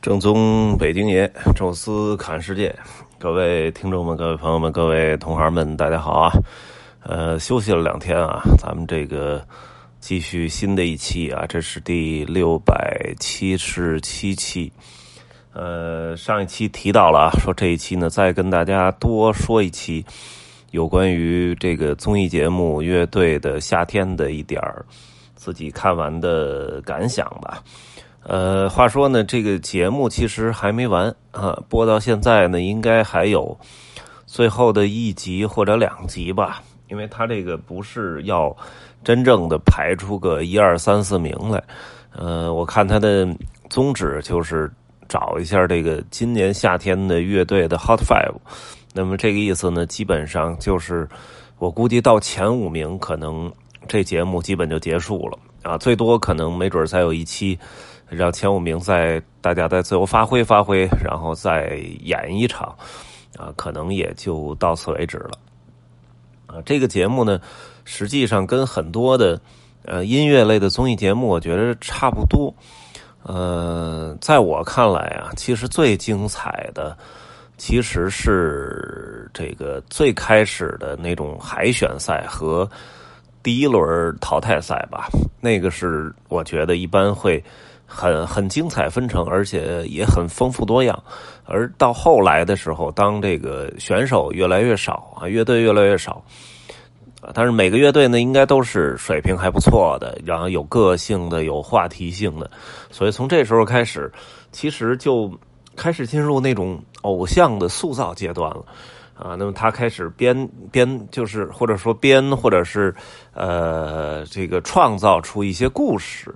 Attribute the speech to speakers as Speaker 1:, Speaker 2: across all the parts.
Speaker 1: 正宗北京爷，宙斯侃世界，各位听众们、各位朋友们、各位同行们，大家好啊！呃，休息了两天啊，咱们这个继续新的一期啊，这是第六百七十七期。呃，上一期提到了啊，说这一期呢，再跟大家多说一期有关于这个综艺节目《乐队的夏天》的一点儿自己看完的感想吧。呃，话说呢，这个节目其实还没完啊，播到现在呢，应该还有最后的一集或者两集吧，因为它这个不是要真正的排出个一二三四名来，呃，我看它的宗旨就是找一下这个今年夏天的乐队的 Hot Five，那么这个意思呢，基本上就是我估计到前五名，可能这节目基本就结束了啊，最多可能没准再有一期。让前五名在大家再自由发挥发挥，然后再演一场，啊，可能也就到此为止了。啊，这个节目呢，实际上跟很多的呃音乐类的综艺节目，我觉得差不多。呃，在我看来啊，其实最精彩的其实是这个最开始的那种海选赛和第一轮淘汰赛吧。那个是我觉得一般会。很很精彩纷呈，而且也很丰富多样。而到后来的时候，当这个选手越来越少啊，乐队越来越少啊，但是每个乐队呢，应该都是水平还不错的，然后有个性的、有话题性的。所以从这时候开始，其实就开始进入那种偶像的塑造阶段了啊。那么他开始编编，就是或者说编，或者是呃，这个创造出一些故事。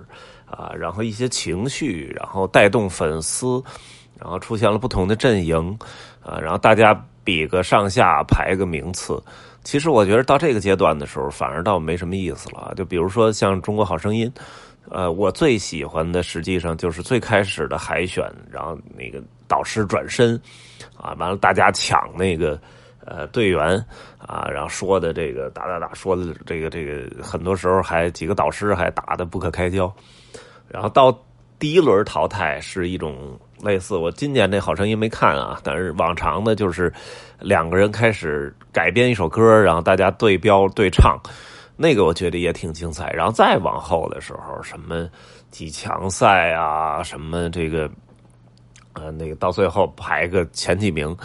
Speaker 1: 啊，然后一些情绪，然后带动粉丝，然后出现了不同的阵营，啊，然后大家比个上下排个名次。其实我觉得到这个阶段的时候，反而倒没什么意思了。就比如说像《中国好声音》，呃，我最喜欢的实际上就是最开始的海选，然后那个导师转身，啊，完了大家抢那个呃队员，啊，然后说的这个打打打，说的这个这个，很多时候还几个导师还打的不可开交。然后到第一轮淘汰是一种类似，我今年那好声音没看啊，但是往常的就是两个人开始改编一首歌，然后大家对标对唱，那个我觉得也挺精彩。然后再往后的时候，什么几强赛啊，什么这个呃那个到最后排个前几名，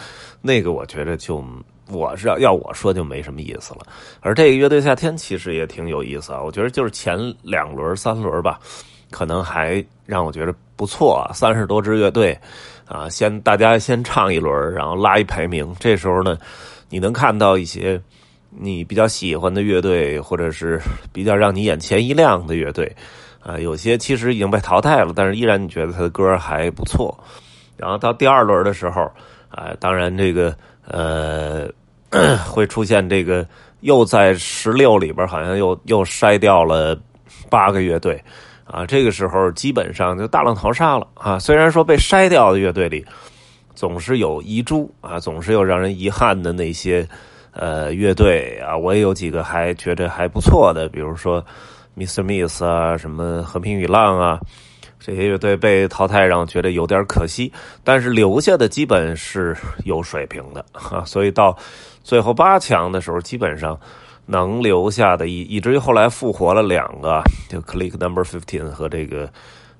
Speaker 1: 那个我觉得就我是要要我说就没什么意思了。而这个乐队夏天其实也挺有意思啊，我觉得就是前两轮三轮吧。可能还让我觉得不错，三十多支乐队，啊，先大家先唱一轮，然后拉一排名。这时候呢，你能看到一些你比较喜欢的乐队，或者是比较让你眼前一亮的乐队，啊，有些其实已经被淘汰了，但是依然你觉得他的歌还不错。然后到第二轮的时候，啊，当然这个呃 会出现这个又在十六里边好像又又筛掉了八个乐队。啊，这个时候基本上就大浪淘沙了啊！虽然说被筛掉的乐队里，总是有遗珠啊，总是有让人遗憾的那些呃乐队啊。我也有几个还觉得还不错的，比如说 miss Miss 啊，什么和平与浪啊，这些乐队被淘汰，让觉得有点可惜。但是留下的基本是有水平的啊，所以到最后八强的时候，基本上。能留下的，以以至于后来复活了两个，就 Click Number Fifteen 和这个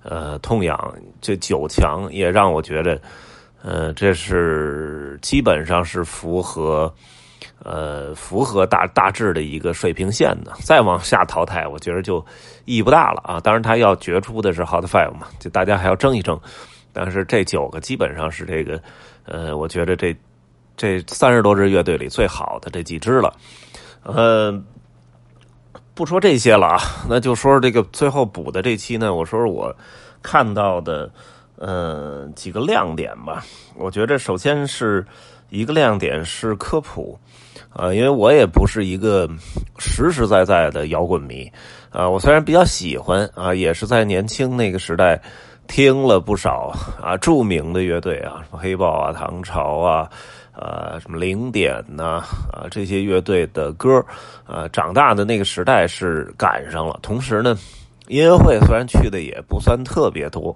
Speaker 1: 呃痛痒这九强，也让我觉得，呃，这是基本上是符合呃符合大大致的一个水平线的。再往下淘汰，我觉得就意义不大了啊。当然，他要决出的是 Hot Five 嘛，就大家还要争一争。但是这九个基本上是这个，呃，我觉得这这三十多支乐队里最好的这几支了。呃，不说这些了啊，那就说这个最后补的这期呢，我说说我看到的呃几个亮点吧。我觉得首先是一个亮点是科普，啊，因为我也不是一个实实在在的摇滚迷啊，我虽然比较喜欢啊，也是在年轻那个时代听了不少啊著名的乐队啊，什么黑豹啊、唐朝啊。呃，什么零点呐，啊，这些乐队的歌，呃，长大的那个时代是赶上了。同时呢，音乐会虽然去的也不算特别多，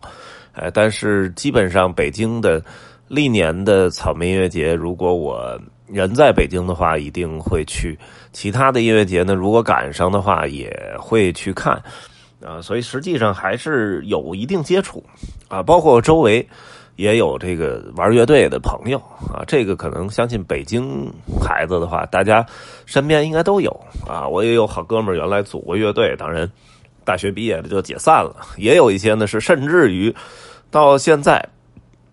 Speaker 1: 呃，但是基本上北京的历年的草莓音乐节，如果我人在北京的话，一定会去；其他的音乐节呢，如果赶上的话，也会去看。啊，所以实际上还是有一定接触啊，包括周围也有这个玩乐队的朋友啊，这个可能相信北京孩子的话，大家身边应该都有啊。我也有好哥们儿原来组过乐队，当然大学毕业了就解散了，也有一些呢是甚至于到现在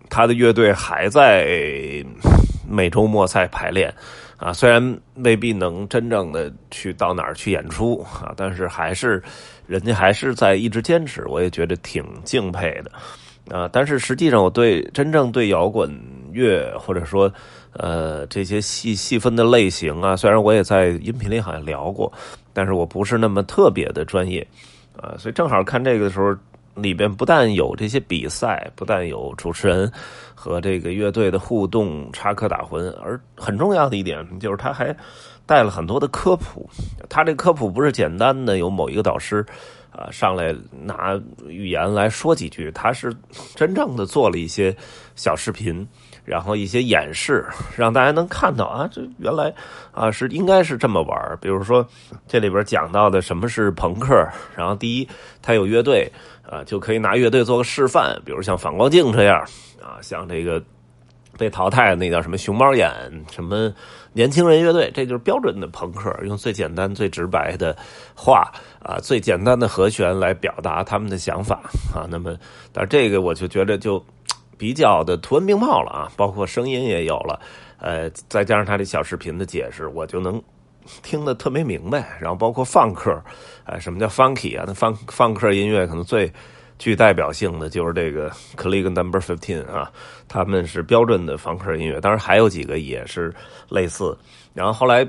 Speaker 1: 他的乐队还在每周末赛排练。啊，虽然未必能真正的去到哪儿去演出啊，但是还是人家还是在一直坚持，我也觉得挺敬佩的啊。但是实际上，我对真正对摇滚乐或者说呃这些细细分的类型啊，虽然我也在音频里好像聊过，但是我不是那么特别的专业啊，所以正好看这个的时候。里边不但有这些比赛，不但有主持人和这个乐队的互动、插科打诨，而很重要的一点就是他还带了很多的科普。他这科普不是简单的有某一个导师啊上来拿语言来说几句，他是真正的做了一些小视频。然后一些演示，让大家能看到啊，这原来啊是应该是这么玩比如说这里边讲到的什么是朋克，然后第一，他有乐队啊，就可以拿乐队做个示范，比如像反光镜这样啊，像这个被淘汰那叫什么熊猫眼，什么年轻人乐队，这就是标准的朋克，用最简单、最直白的话啊，最简单的和弦来表达他们的想法啊。那么，但这个我就觉得就。比较的图文并茂了啊，包括声音也有了，呃，再加上他这小视频的解释，我就能听得特别明白。然后包括放克，哎，什么叫 funky 啊？那放放克音乐可能最具代表性的就是这个 Click Number Fifteen 啊，他们是标准的放克音乐。当然还有几个也是类似。然后后来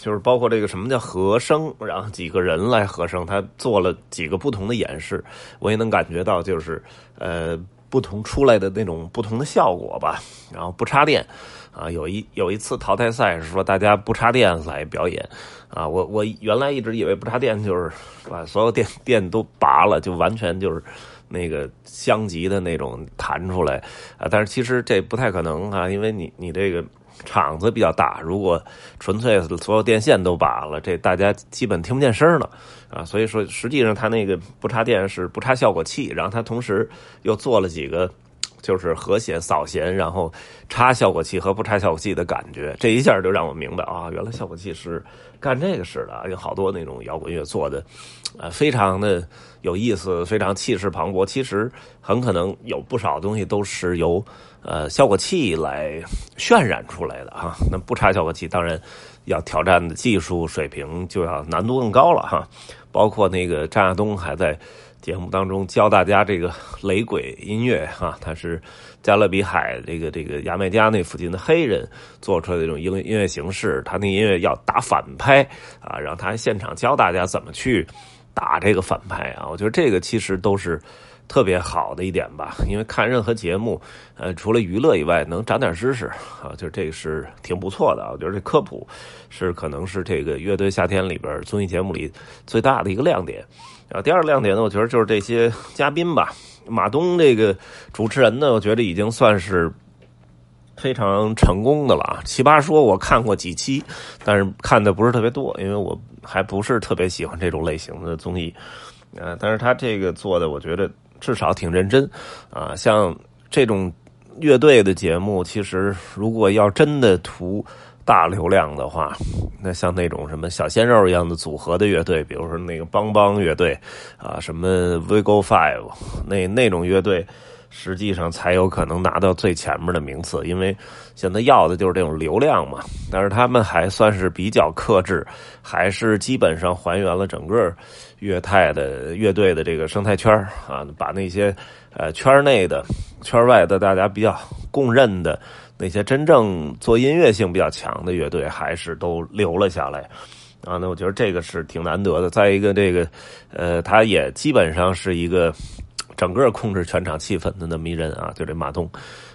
Speaker 1: 就是包括这个什么叫和声，然后几个人来和声，他做了几个不同的演示，我也能感觉到就是呃。不同出来的那种不同的效果吧，然后不插电，啊，有一有一次淘汰赛是说大家不插电来表演，啊，我我原来一直以为不插电就是把所有电电都拔了，就完全就是那个相级的那种弹出来，啊，但是其实这不太可能啊，因为你你这个。场子比较大，如果纯粹所有电线都拔了，这大家基本听不见声了啊。所以说，实际上它那个不插电是不插效果器，然后它同时又做了几个就是和弦扫弦，然后插效果器和不插效果器的感觉，这一下就让我明白啊，原来效果器是干这个事的。有好多那种摇滚乐做的，呃，非常的有意思，非常气势磅礴。其实很可能有不少东西都是由。呃，效果器来渲染出来的哈，那不插效果器，当然要挑战的技术水平就要难度更高了哈。包括那个张亚东还在节目当中教大家这个 雷鬼音乐哈，他是加勒比海这个这个牙买加那附近的黑人做出来的这种音音乐形式，他那音乐要打反拍啊，然后他现场教大家怎么去打这个反拍啊，我觉得这个其实都是。特别好的一点吧，因为看任何节目，呃，除了娱乐以外，能长点知识啊，就这个是挺不错的。我觉得这科普是可能是这个乐队夏天里边综艺节目里最大的一个亮点。然后第二个亮点呢，我觉得就是这些嘉宾吧。马东这个主持人呢，我觉得已经算是非常成功的了啊。奇葩说我看过几期，但是看的不是特别多，因为我还不是特别喜欢这种类型的综艺。呃，但是他这个做的，我觉得。至少挺认真，啊，像这种乐队的节目，其实如果要真的图大流量的话，那像那种什么小鲜肉一样的组合的乐队，比如说那个邦邦乐队，啊，什么 Vigo Five，那那种乐队。实际上才有可能拿到最前面的名次，因为现在要的就是这种流量嘛。但是他们还算是比较克制，还是基本上还原了整个乐泰的乐队的这个生态圈啊，把那些呃圈内的、圈外的大家比较公认的那些真正做音乐性比较强的乐队，还是都留了下来啊。那我觉得这个是挺难得的。再一个，这个呃，他也基本上是一个。整个控制全场气氛的那么一人啊，就这马东，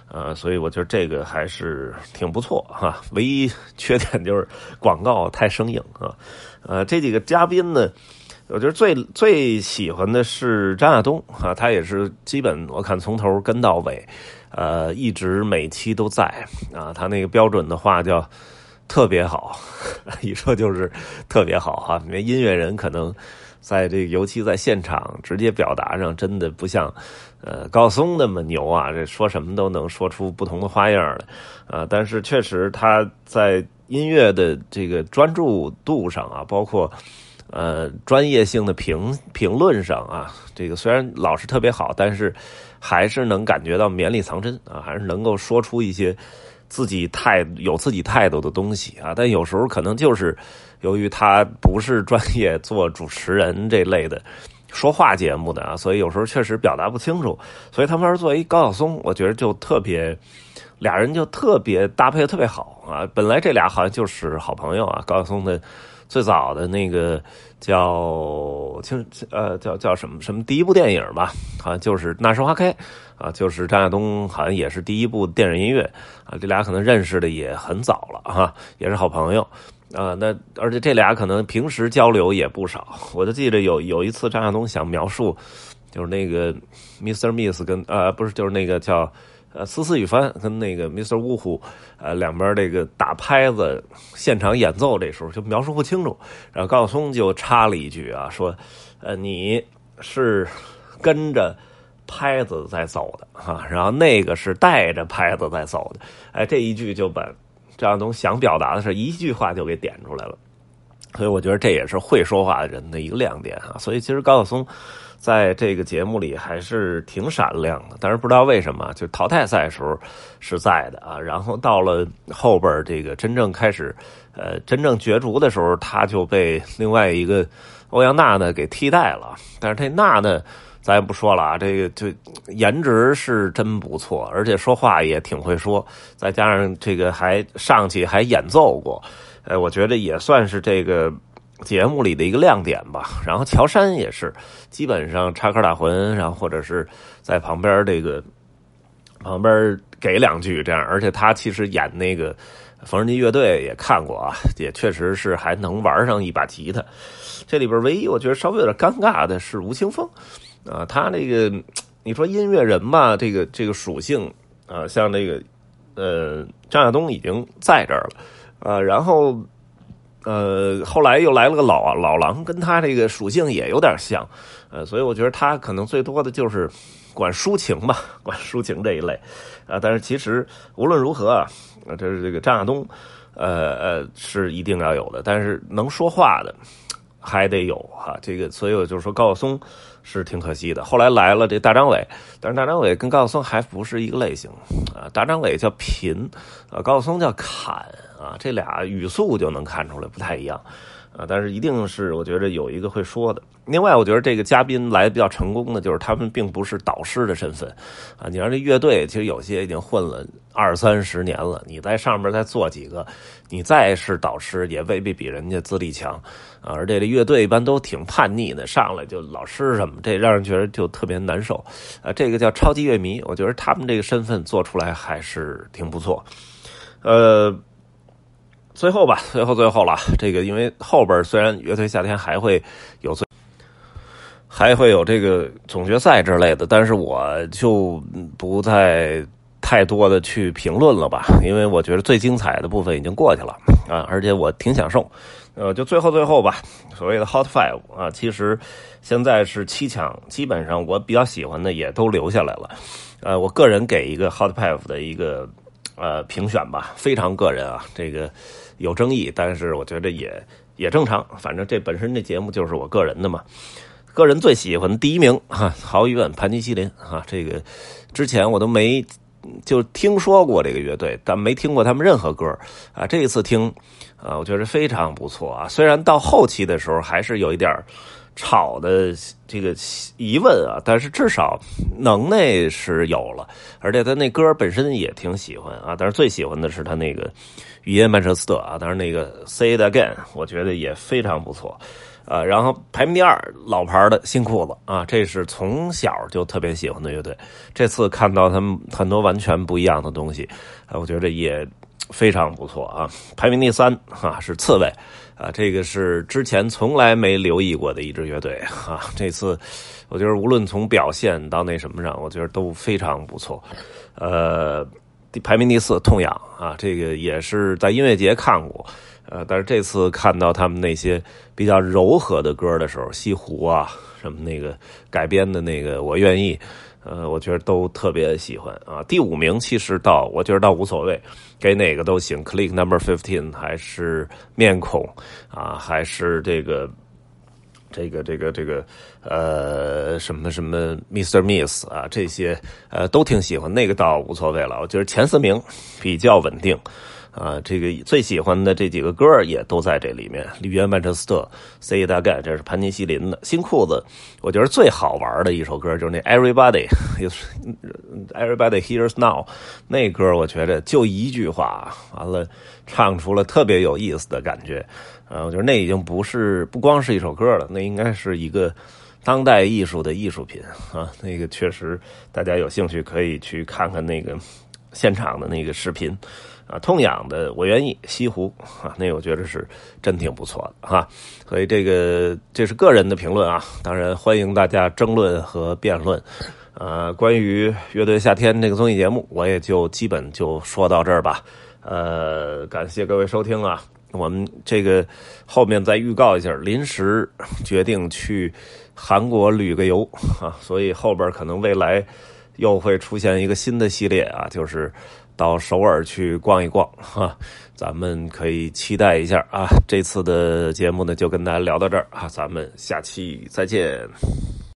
Speaker 1: 呃，所以我觉得这个还是挺不错哈。唯一缺点就是广告太生硬啊。呃，这几个嘉宾呢，我觉得最最喜欢的是张亚东啊，他也是基本我看从头跟到尾，呃，一直每期都在啊。他那个标准的话叫特别好，一说就是特别好哈。因为音乐人可能在这个，尤其在现场直接表达上，真的不像呃高松那么牛啊，这说什么都能说出不同的花样来啊。但是确实他在音乐的这个专注度上啊，包括。呃，专业性的评评论上啊，这个虽然老是特别好，但是还是能感觉到绵里藏针啊，还是能够说出一些自己态有自己态度的东西啊。但有时候可能就是由于他不是专业做主持人这类的说话节目的啊，所以有时候确实表达不清楚。所以他们要是作为高晓松，我觉得就特别俩人就特别搭配的特别好啊。本来这俩好像就是好朋友啊，高晓松的。最早的那个叫青呃叫叫什么什么第一部电影吧，好像就是《那时花开》啊，就是张亚东好像也是第一部电影音乐啊，这俩可能认识的也很早了哈，也是好朋友啊。那而且这俩可能平时交流也不少，我就记得有有一次张亚东想描述，就是那个 Mister Miss 跟呃不是就是那个叫。呃，思思雨帆跟那个 Mr. 呜呼，呃，两边这个打拍子现场演奏，这时候就描述不清楚。然后高晓松就插了一句啊，说：“呃，你是跟着拍子在走的哈，然后那个是带着拍子在走的。”哎，这一句就把张亚东想表达的是一句话就给点出来了。所以我觉得这也是会说话的人的一个亮点啊。所以其实高晓松。在这个节目里还是挺闪亮的，但是不知道为什么，就淘汰赛时候是在的啊，然后到了后边这个真正开始，呃，真正角逐的时候，他就被另外一个欧阳娜娜给替代了。但是这娜娜咱也不说了啊，这个就颜值是真不错，而且说话也挺会说，再加上这个还上去还演奏过，呃，我觉得也算是这个。节目里的一个亮点吧，然后乔杉也是基本上插科打诨，然后或者是在旁边这个旁边给两句这样，而且他其实演那个缝纫机乐队也看过啊，也确实是还能玩上一把吉他。这里边唯一我觉得稍微有点尴尬的是吴青峰啊，他那个你说音乐人吧，这个这个属性啊，像那个呃张亚东已经在这儿了啊，然后。呃，后来又来了个老老狼，跟他这个属性也有点像，呃，所以我觉得他可能最多的就是管抒情吧，管抒情这一类，啊，但是其实无论如何啊，这是这个张亚东，呃呃是一定要有的，但是能说话的还得有哈，这个所以我就说高晓松是挺可惜的。后来来了这大张伟，但是大张伟跟高晓松还不是一个类型啊，大张伟叫贫，啊，高晓松叫侃。啊，这俩语速就能看出来不太一样，啊，但是一定是我觉得有一个会说的。另外，我觉得这个嘉宾来的比较成功的，就是他们并不是导师的身份，啊，你让这乐队其实有些已经混了二三十年了，你在上面再做几个，你再是导师也未必比人家资历强，啊，而这乐队一般都挺叛逆的，上来就老师什么，这让人觉得就特别难受，啊，这个叫超级乐迷，我觉得他们这个身份做出来还是挺不错，呃。最后吧，最后最后了。这个因为后边虽然乐队夏天还会有最，还会有这个总决赛之类的，但是我就不再太多的去评论了吧，因为我觉得最精彩的部分已经过去了啊，而且我挺享受。呃，就最后最后吧，所谓的 Hot Five 啊，其实现在是七强，基本上我比较喜欢的也都留下来了。呃，我个人给一个 Hot Five 的一个呃评选吧，非常个人啊，这个。有争议，但是我觉得也也正常。反正这本身这节目就是我个人的嘛，个人最喜欢的第一名哈，毫无疑问盘尼西林啊。这个之前我都没就听说过这个乐队，但没听过他们任何歌啊。这一次听啊，我觉得非常不错啊。虽然到后期的时候还是有一点儿吵的这个疑问啊，但是至少能耐是有了，而且他那歌本身也挺喜欢啊。但是最喜欢的是他那个。语言曼彻斯特啊，当然那个 Say It Again，我觉得也非常不错，啊，然后排名第二，老牌的新裤子啊，这是从小就特别喜欢的乐队，这次看到他们很多完全不一样的东西，啊，我觉得也非常不错啊，排名第三啊，是刺猬。啊，这个是之前从来没留意过的一支乐队。啊，这次我觉得无论从表现到那什么上，我觉得都非常不错。呃，排名第四，痛痒。啊，这个也是在音乐节看过，呃，但是这次看到他们那些比较柔和的歌的时候，西湖啊，什么那个改编的那个，我愿意。呃，我觉得都特别喜欢啊。第五名其实倒，我觉得倒无所谓，给哪个都行。Click Number Fifteen 还是面孔啊，还是这个这个这个这个呃什么什么 Mr. Miss 啊，这些呃都挺喜欢。那个倒无所谓了，我觉得前四名比较稳定。啊，这个最喜欢的这几个歌也都在这里面。绿源曼彻斯特，C 大概这是盘尼西林的新裤子。我觉得最好玩的一首歌就是那 Everybody，Everybody Here's Now，那歌我觉得就一句话，完了唱出了特别有意思的感觉。啊，我觉得那已经不是不光是一首歌了，那应该是一个当代艺术的艺术品啊。那个确实，大家有兴趣可以去看看那个现场的那个视频。啊，痛痒的我愿意，西湖啊，那我觉得是真挺不错的哈。所以这个这是个人的评论啊，当然欢迎大家争论和辩论。呃，关于乐队夏天这个综艺节目，我也就基本就说到这儿吧。呃，感谢各位收听啊，我们这个后面再预告一下，临时决定去韩国旅个游啊，所以后边可能未来又会出现一个新的系列啊，就是。到首尔去逛一逛 哈，咱们可以期待一下啊！这次的节目呢，就跟大家聊到这儿啊，咱们下期再见。